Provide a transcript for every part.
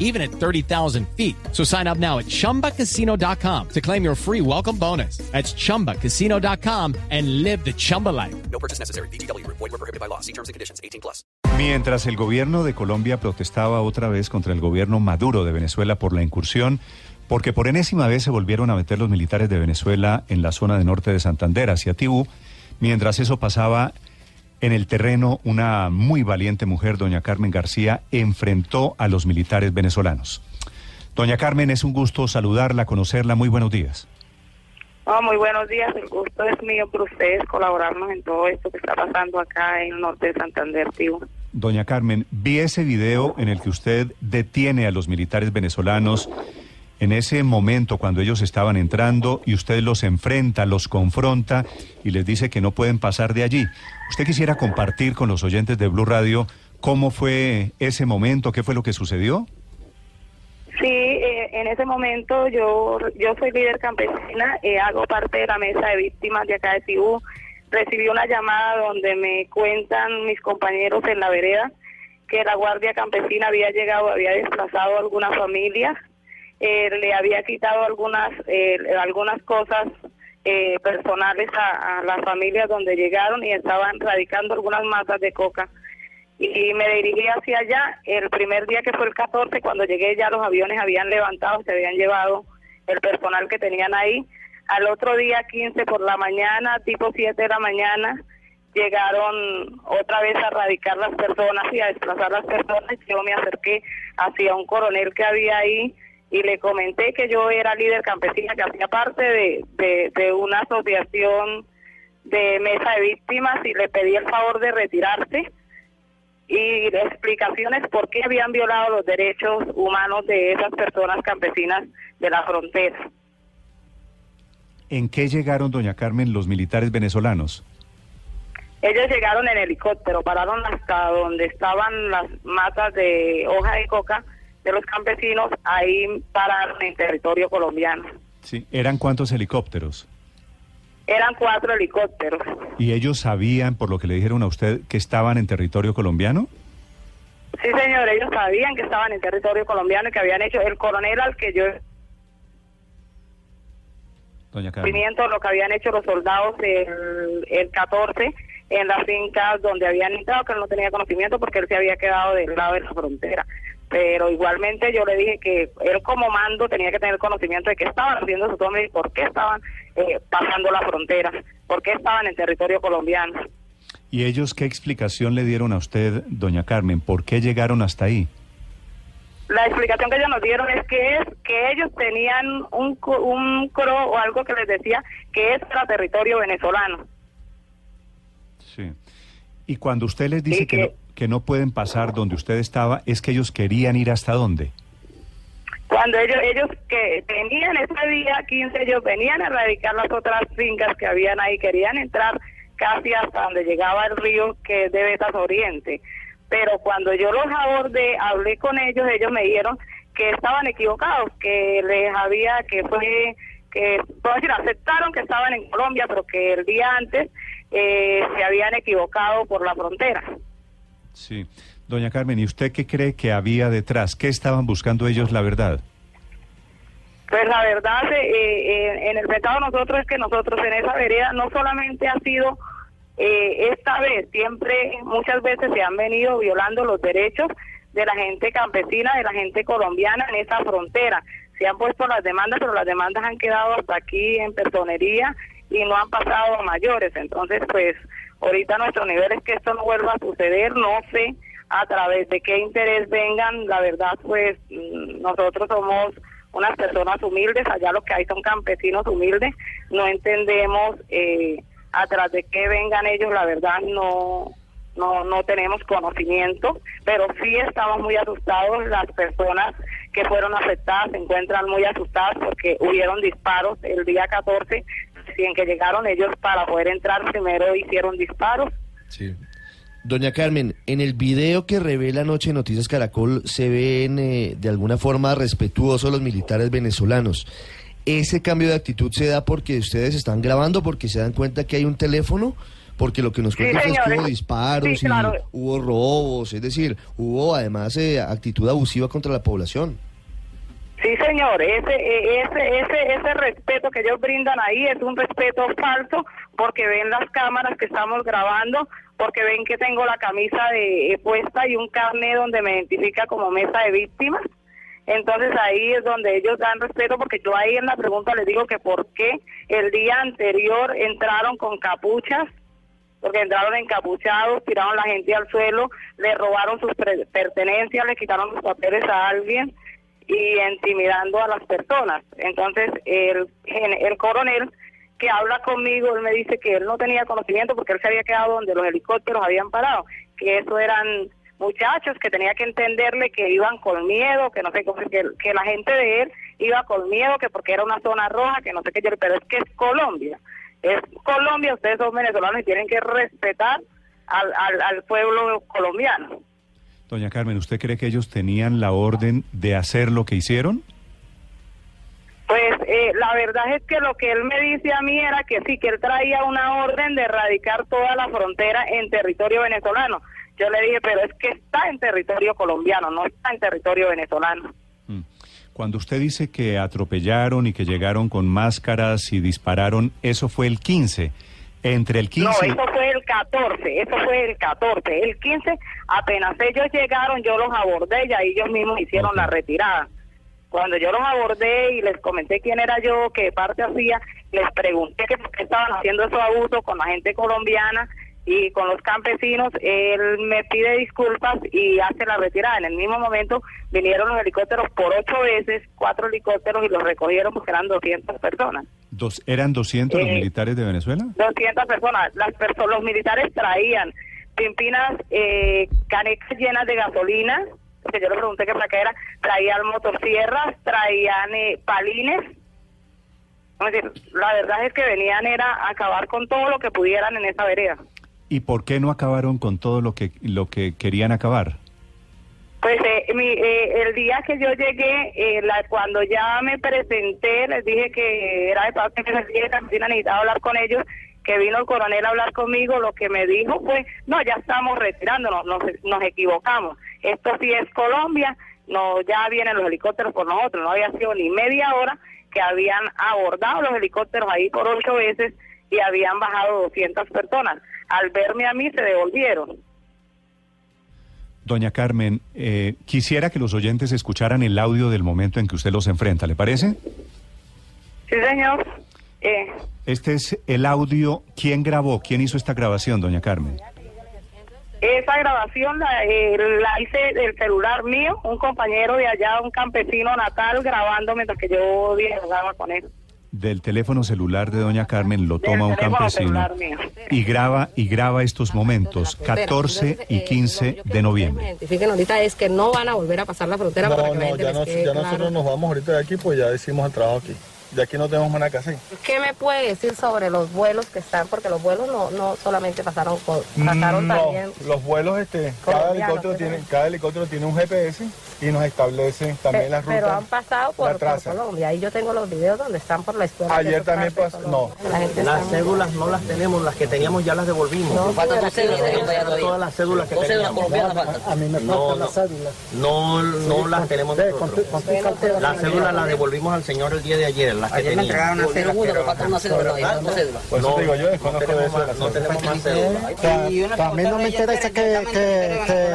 even at 30,000 feet. So sign up now at chumbacasino.com to claim your free welcome bonus. That's chumbacasino.com and live the Chumba life. No purchase necessary. BGW. Void were prohibited by law. See terms and conditions. 18 plus. Mientras el gobierno de Colombia protestaba otra vez contra el gobierno Maduro de Venezuela por la incursión, porque por enésima vez se volvieron a meter los militares de Venezuela en la zona de norte de Santander, hacia Tibú, mientras eso pasaba en el terreno, una muy valiente mujer, doña Carmen García, enfrentó a los militares venezolanos. Doña Carmen, es un gusto saludarla, conocerla. Muy buenos días. Oh, muy buenos días, el gusto es mío por ustedes colaborarnos en todo esto que está pasando acá en el norte de Santander, tío. Doña Carmen, vi ese video en el que usted detiene a los militares venezolanos en ese momento cuando ellos estaban entrando y usted los enfrenta, los confronta y les dice que no pueden pasar de allí. ¿Usted quisiera compartir con los oyentes de Blue Radio cómo fue ese momento, qué fue lo que sucedió? Sí, eh, en ese momento yo yo soy líder campesina, eh, hago parte de la mesa de víctimas de acá de Tibú. Recibí una llamada donde me cuentan mis compañeros en la vereda que la Guardia Campesina había llegado, había desplazado a algunas familias, eh, le había quitado algunas eh, algunas cosas eh, personales a, las familias donde llegaron y estaban radicando algunas matas de coca y me dirigí hacia allá. El primer día que fue el 14, cuando llegué ya los aviones habían levantado, se habían llevado el personal que tenían ahí. Al otro día 15 por la mañana, tipo 7 de la mañana, llegaron otra vez a radicar las personas y a desplazar las personas. Yo me acerqué hacia un coronel que había ahí y le comenté que yo era líder campesina, que hacía parte de, de, de una asociación de mesa de víctimas y le pedí el favor de retirarse y explicaciones por qué habían violado los derechos humanos de esas personas campesinas de la frontera. ¿En qué llegaron, doña Carmen, los militares venezolanos? Ellos llegaron en helicóptero, pararon hasta donde estaban las matas de hoja de coca de los campesinos, ahí pararon en territorio colombiano. Sí. ¿Eran cuántos helicópteros? Eran cuatro helicópteros. ¿Y ellos sabían, por lo que le dijeron a usted, que estaban en territorio colombiano? Sí, señor, ellos sabían que estaban en territorio colombiano y que habían hecho el coronel al que yo Doña lo que habían hecho los soldados el, el 14 en las fincas donde habían entrado, que él no tenía conocimiento porque él se había quedado del lado de la frontera. Pero igualmente yo le dije que él como mando tenía que tener conocimiento de qué estaban haciendo su toma y por qué estaban eh, pasando la frontera, por qué estaban en territorio colombiano. ¿Y ellos qué explicación le dieron a usted, doña Carmen? ¿Por qué llegaron hasta ahí? La explicación que ellos nos dieron es que es que ellos tenían un, un cro o algo que les decía que es para territorio venezolano. Sí. Y cuando usted les dice que, que- no, que no pueden pasar donde usted estaba, es que ellos querían ir hasta dónde. Cuando ellos ellos que tenían ese día 15, ellos venían a erradicar las otras fincas que habían ahí, querían entrar casi hasta donde llegaba el río que es de Betas Oriente. Pero cuando yo los abordé, hablé con ellos, ellos me dijeron que estaban equivocados, que les había, que fue, que, puedo decir, aceptaron que estaban en Colombia, pero que el día antes eh, se habían equivocado por la frontera. Sí. Doña Carmen, ¿y usted qué cree que había detrás? ¿Qué estaban buscando ellos, la verdad? Pues la verdad, eh, eh, en el pecado nosotros es que nosotros en esa vereda no solamente ha sido eh, esta vez, siempre, muchas veces se han venido violando los derechos de la gente campesina, de la gente colombiana en esa frontera. Se han puesto las demandas, pero las demandas han quedado hasta aquí en personería y no han pasado a mayores. Entonces, pues ahorita nuestro nivel es que esto no vuelva a suceder, no sé a través de qué interés vengan, la verdad, pues mm, nosotros somos unas personas humildes, allá lo que hay son campesinos humildes, no entendemos eh, a través de qué vengan ellos, la verdad no, no, no tenemos conocimiento, pero sí estamos muy asustados, las personas que fueron afectadas se encuentran muy asustadas porque hubieron disparos el día 14, recién que llegaron ellos para poder entrar primero hicieron disparos. Sí. Doña Carmen, en el video que revela Noche Noticias Caracol se ven eh, de alguna forma respetuosos los militares venezolanos. ¿Ese cambio de actitud se da porque ustedes están grabando, porque se dan cuenta que hay un teléfono? Porque lo que nos Sí, cuentan es que hubo disparos Sí, claro. y hubo robos, es decir, hubo además eh, actitud abusiva contra la población. Sí, señor, ese, eh, ese, ese, ese respeto que ellos brindan ahí es un respeto falso porque ven las cámaras que estamos grabando, porque ven que tengo la camisa de, eh, puesta y un carnet donde me identifica como mesa de víctimas. Entonces ahí es donde ellos dan respeto porque yo ahí en la pregunta les digo que por qué el día anterior entraron con capuchas porque entraron encapuchados, tiraron la gente al suelo, le robaron sus pertenencias, le quitaron los papeles a alguien y intimidando a las personas. Entonces, el, el coronel que habla conmigo, él me dice que él no tenía conocimiento porque él se había quedado donde los helicópteros habían parado, que eso eran muchachos que tenía que entenderle que iban con miedo, que no sé que, que la gente de él iba con miedo, que porque era una zona roja, que no sé qué, pero es que es Colombia. Es Colombia, ustedes son venezolanos y tienen que respetar al, al, al pueblo colombiano. Doña Carmen, ¿usted cree que ellos tenían la orden de hacer lo que hicieron? Pues eh, la verdad es que lo que él me dice a mí era que sí, que él traía una orden de erradicar toda la frontera en territorio venezolano. Yo le dije, pero es que está en territorio colombiano, no está en territorio venezolano. Mm. Cuando usted dice que atropellaron y que llegaron con máscaras y dispararon, eso fue el 15. Entre el 15... No, eso fue el 14, eso fue el 14. El 15, apenas ellos llegaron, yo los abordé y ahí ellos mismos hicieron la retirada. Cuando yo los abordé y les comenté quién era yo, qué parte hacía, les pregunté que por qué estaban haciendo esos abusos con la gente colombiana y con los campesinos, él me pide disculpas y hace la retirada. En el mismo momento vinieron los helicópteros por ocho veces, cuatro helicópteros y los recogieron porque eran 200 personas. Dos, ¿Eran 200 los Eh, militares de Venezuela? 200 personas. Las perso- los militares traían pimpinas, eh, canecas llenas de gasolina, porque yo le pregunté qué para qué era, traían motosierras, traían eh, palines. Es decir, la verdad es que venían era a acabar con todo lo que pudieran en esa vereda. ¿Y por qué no acabaron con todo lo que, lo que querían acabar? Pues eh, mi, eh, el día que yo llegué, eh, la, cuando ya me presenté, les dije que era de de la campesina, necesitaba hablar con ellos, que vino el coronel a hablar conmigo, lo que me dijo fue, no, ya estamos retirándonos, nos, nos equivocamos, esto sí es Colombia, no ya vienen los helicópteros por nosotros, no había sido ni media hora que habían abordado los helicópteros ahí por ocho veces y habían bajado 200 personas. Al verme a mí se devolvieron. Doña Carmen, eh, quisiera que los oyentes escucharan el audio del momento en que usted los enfrenta, ¿le parece? Sí, señor. Eh, Este es el audio. ¿Quién grabó? ¿Quién hizo esta grabación, doña Carmen? Esa grabación la, eh, la hice del celular mío, un compañero de allá, un campesino natal, grabando mientras que yo dialogaba con él. Del teléfono celular de doña Carmen lo toma un campesino y graba y graba estos momentos, 14 y 15 de noviembre. Identifiquen ahorita es que no van a volver a pasar la frontera No, no, ya, nosotros nos vamos ahorita de aquí, pues ya hicimos el trabajo aquí. De aquí no tenemos nada que hacer. ¿Qué me puede decir sobre los vuelos que están? Porque los vuelos no, no solamente pasaron, con, pasaron No, también. los vuelos, este, cada helicóptero, tiene, cada helicóptero tiene un GPS y nos establece también Pe- las rutas. pero han pasado por, la por traza. Colombia. Y yo tengo los videos donde están por la escuela. Ayer también pasó-. La gente Las cédulas no las tenemos, las que teníamos ya las devolvimos. No, Faltan dos cédulas, todas las cédulas que teníamos. A mí me No, faltan no. las cédulas. No, no las tenemos nosotros. Las cédulas las devolvimos al señor el día de ayer, las que teníamos. Por eso te digo, yo desconozco de eso de las no tenemos más cédulas. a mí no me interesa que, que, que-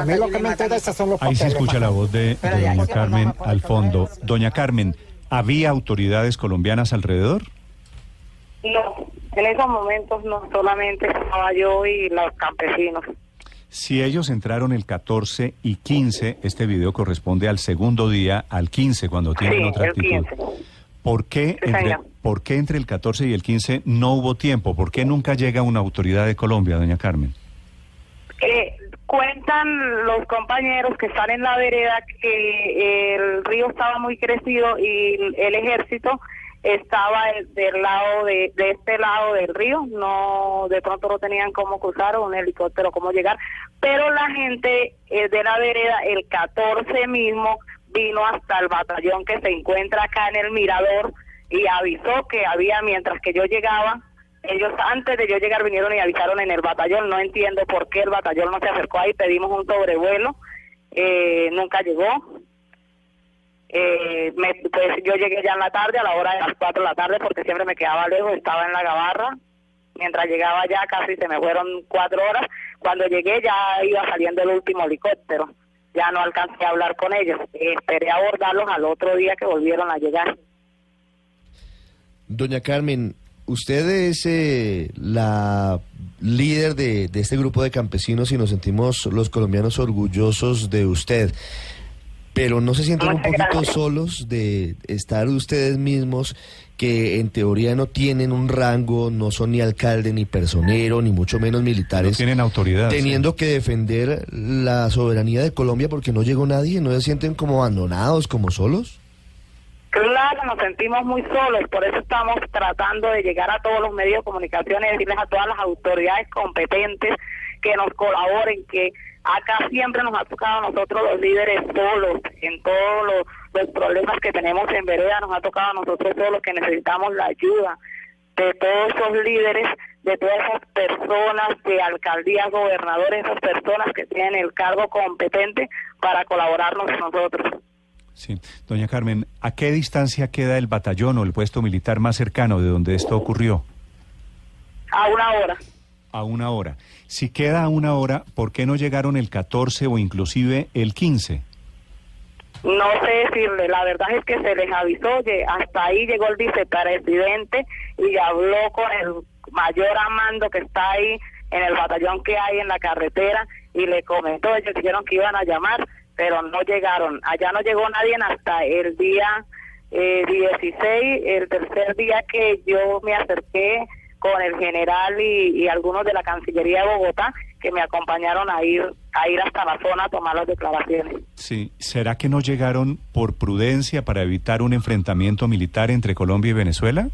a mí lo que me interesa son los Ahí se escucha la voz de doña Carmen al fondo. Doña Carmen, ¿había autoridades colombianas alrededor? No, en esos momentos no, solamente estaba yo y los campesinos. Si ellos entraron el 14 y 15, este video corresponde al segundo día, al 15, cuando tienen Sí, otra actitud. 15. ¿Por qué, entre, señor. ¿Por qué entre el 14 y el 15 no hubo tiempo? ¿Por qué nunca llega una autoridad de Colombia, doña Carmen? Eh, cuentan los compañeros que están en la vereda que el río estaba muy crecido y el ejército estaba de- del lado de, de este lado del río, no de pronto no tenían cómo cruzar o un helicóptero cómo llegar, pero la gente eh, de la vereda el 14 mismo vino hasta el batallón que se encuentra acá en el mirador y avisó que había mientras que yo llegaba ellos antes de yo llegar vinieron y avisaron en el batallón, no entiendo por qué el batallón no se acercó ahí, pedimos un sobrevuelo, eh, nunca llegó. Eh, me- pues yo llegué ya en la tarde, a la hora de las 4 de la tarde, porque siempre me quedaba lejos, estaba en la gabarra. Mientras llegaba ya casi se me fueron cuatro horas. Cuando llegué ya iba saliendo el último helicóptero. Ya no alcancé a hablar con ellos. Esperé abordarlos al otro día que volvieron a llegar. Doña Carmen, usted es eh, la líder de, de este grupo de campesinos y nos sentimos los colombianos orgullosos de usted. Pero no se sienten un poquito gracias. solos de estar ustedes mismos que en teoría no tienen un rango, no son ni alcalde, ni personero, ni mucho menos No militares, tienen autoridad. sí. teniendo que defender la soberanía de Colombia porque no llegó nadie, no se sienten como abandonados, como solos. Claro, nos sentimos muy solos, por eso estamos tratando de llegar a todos los medios de comunicación y decirles a todas las autoridades competentes que nos colaboren, que acá siempre nos ha tocado a nosotros los líderes solos, en todos los, los problemas que tenemos en vereda, nos ha tocado a nosotros solos que necesitamos la ayuda de todos esos líderes, de todas esas personas, de alcaldías, gobernadores, esas personas que tienen el cargo competente para colaborarnos con nosotros. Sí. Doña Carmen, ¿a qué distancia queda el batallón o el puesto militar más cercano de donde esto ocurrió? A una hora. A una hora. Si queda a una hora, ¿por qué no llegaron el 14 o inclusive el 15? No sé decirle, la verdad es que se les avisó, que hasta ahí llegó el vicepresidente y habló con el mayor amando que está ahí en el batallón que hay en la carretera y le comentó, ellos dijeron que iban a llamar, pero no llegaron. Allá no llegó nadie hasta el día eh, 16, el tercer día que yo me acerqué con el general y, y algunos de la Cancillería de Bogotá que me acompañaron a ir a ir hasta la zona a tomar las declaraciones. Sí. ¿Será que no llegaron por prudencia para evitar un enfrentamiento militar entre Colombia y Venezuela?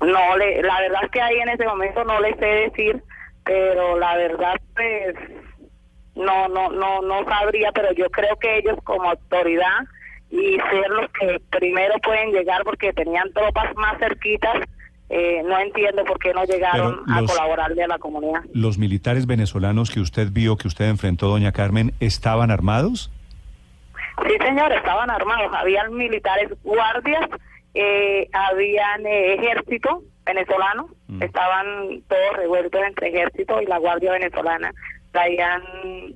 No, le, la verdad es que ahí en ese momento no le sé decir, pero la verdad pues no, no, no, no sabría, pero yo creo que ellos como autoridad y ser los que primero pueden llegar porque tenían tropas más cerquitas, eh, no entiendo por qué no llegaron Pero a los- colaborarle a la comunidad. ¿Los militares venezolanos que usted vio, que usted enfrentó, doña Carmen, estaban armados? Sí, señor, estaban armados. Habían militares guardias, eh, habían eh, ejército venezolano, Mm. estaban todos revueltos entre ejército y la guardia venezolana. Traían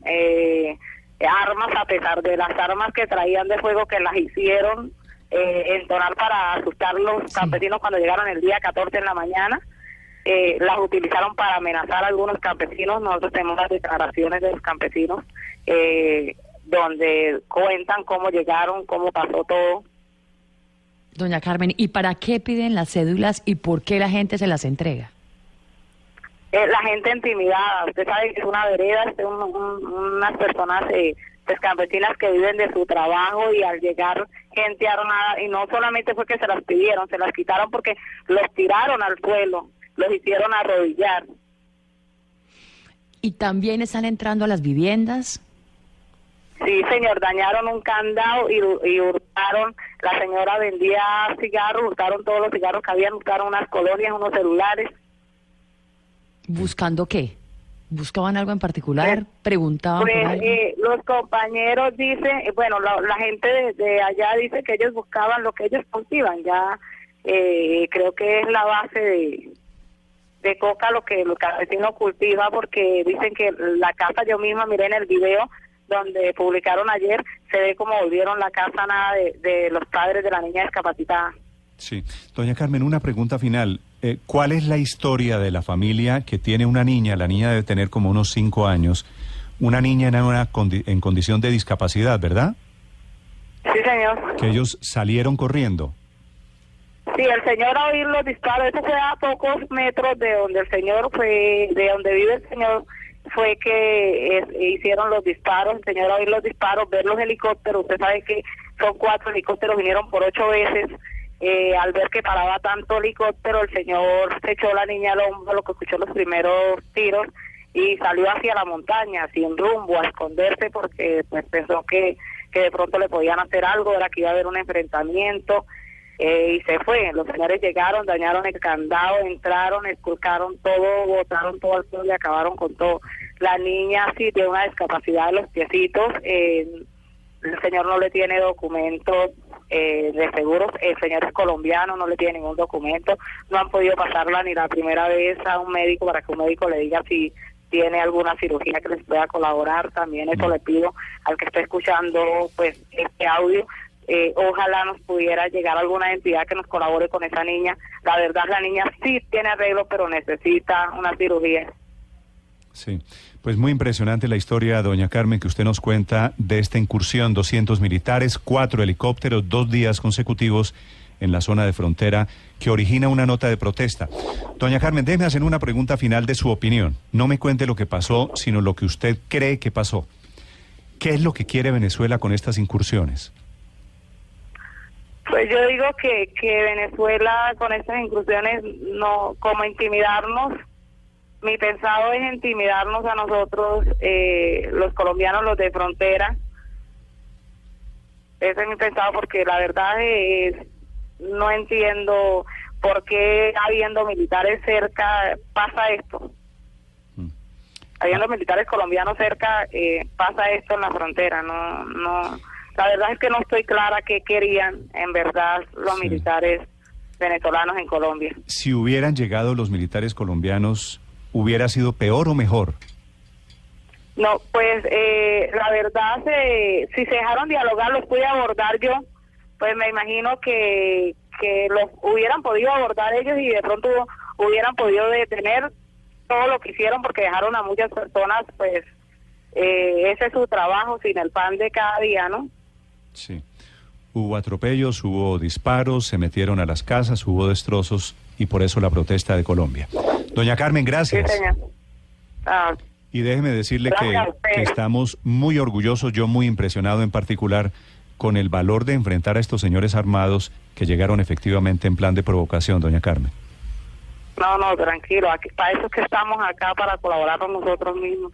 eh, armas, a pesar de las armas que traían de fuego que las hicieron eh, entonar para asustar los campesinos cuando llegaron el día 14 en la mañana. Eh, las utilizaron para amenazar a algunos campesinos. Nosotros tenemos las declaraciones de los campesinos eh, donde cuentan cómo llegaron, cómo pasó todo. Doña Carmen, ¿y para qué piden las cédulas y por qué la gente se las entrega? Eh, la gente intimidada, usted sabe que es una vereda, es un- un- unas personas eh, pues, campesinas que viven de su trabajo y al llegar gente armada, y no solamente fue que se las pidieron, se las quitaron porque los tiraron al suelo, los hicieron arrodillar. ¿Y también están entrando a las viviendas? Sí, señor, dañaron un candado y, y hurtaron, la señora vendía cigarros, hurtaron todos los cigarros que habían, hurtaron unas colonias, unos celulares. ¿Buscando qué? ¿Buscaban algo en particular? ¿Preguntaban por Pues algo? eh, los compañeros dicen, eh, bueno, la, la gente de, de allá dice que ellos buscaban lo que ellos cultivan, ya eh, creo que es la base de, de coca lo que el campesino cultiva, porque dicen que la casa, yo misma miré en el video donde publicaron ayer, se ve como volvieron la casa nada de, de los padres de la niña discapacitada. Sí. Doña Carmen, una pregunta final. Eh, ¿Cuál es la historia de la familia que tiene una niña? La niña debe tener como unos cinco años. Una niña en, una condi- en condición de discapacidad, ¿verdad? Sí, señor. Que ellos salieron corriendo. Sí, el señor a oír los disparos, eso fue a pocos metros de donde el señor fue, de donde vive el señor, fue que eh, hicieron los disparos, el señor a oír los disparos, ver los helicópteros, usted sabe que son cuatro helicópteros, vinieron por ocho veces, eh, al ver que paraba tanto helicóptero, el señor se echó la niña al hombro, lo que escuchó los primeros tiros, y salió hacia la montaña, sin rumbo, a esconderse porque pues, pensó que, que de pronto le podían hacer algo, era que iba a haber un enfrentamiento, eh, y se fue. Los señores llegaron, dañaron el candado, entraron, esculcaron todo, botaron todo al suelo y acabaron con todo. La niña sí tiene una discapacidad de los piecitos, eh, el señor no le tiene documentos eh, de seguros, el señor es colombiano, no le tiene ningún documento, no han podido pasarla ni la primera vez a un médico para que un médico le diga si tiene alguna cirugía que les pueda colaborar, también eso le pido al que esté escuchando pues este audio, eh, ojalá nos pudiera llegar alguna entidad que nos colabore con esa niña. La verdad, la niña sí tiene arreglo, pero necesita una cirugía. Sí, pues muy impresionante la historia, doña Carmen, que usted nos cuenta de esta incursión, 200 militares, cuatro helicópteros, dos días consecutivos en la zona de frontera, que origina una nota de protesta. Doña Carmen, déjeme hacer una pregunta final de su opinión. No me cuente lo que pasó, sino lo que usted cree que pasó. ¿Qué es lo que quiere Venezuela con estas incursiones? Pues yo digo que, que Venezuela con estas incursiones, no como intimidarnos, mi pensado es intimidarnos a nosotros, eh, los colombianos, los de frontera. Ese es mi pensado porque la verdad es, no entiendo por qué habiendo militares cerca pasa esto. Mm. Habiendo militares colombianos cerca eh, pasa esto en la frontera. No, no. La verdad es que no estoy clara qué querían en verdad los Sí. militares venezolanos en Colombia. Si hubieran llegado los militares colombianos, ¿hubiera sido peor o mejor? No, pues eh, la verdad, se- si se dejaron dialogar, los pude abordar yo, pues me imagino que, que los hubieran podido abordar ellos y de pronto hubieran podido detener todo lo que hicieron porque dejaron a muchas personas, pues eh, ese es su trabajo sin el pan de cada día, ¿no? Sí. Hubo atropellos, hubo disparos, se metieron a las casas, hubo destrozos y por eso la protesta de Colombia. Doña Carmen, Sí, gracias. señor. Ah, Y déjeme decirle que, estamos muy orgullosos, yo muy impresionado en particular, con el valor de enfrentar a estos señores armados que llegaron efectivamente en plan de provocación, doña Carmen. no, no, tranquilo, aquí, para eso es que estamos acá, para colaborar con nosotros mismos.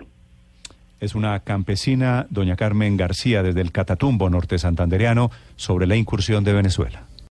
Es una campesina, doña Carmen García, desde el Catatumbo norte santandereano, sobre la incursión de Venezuela.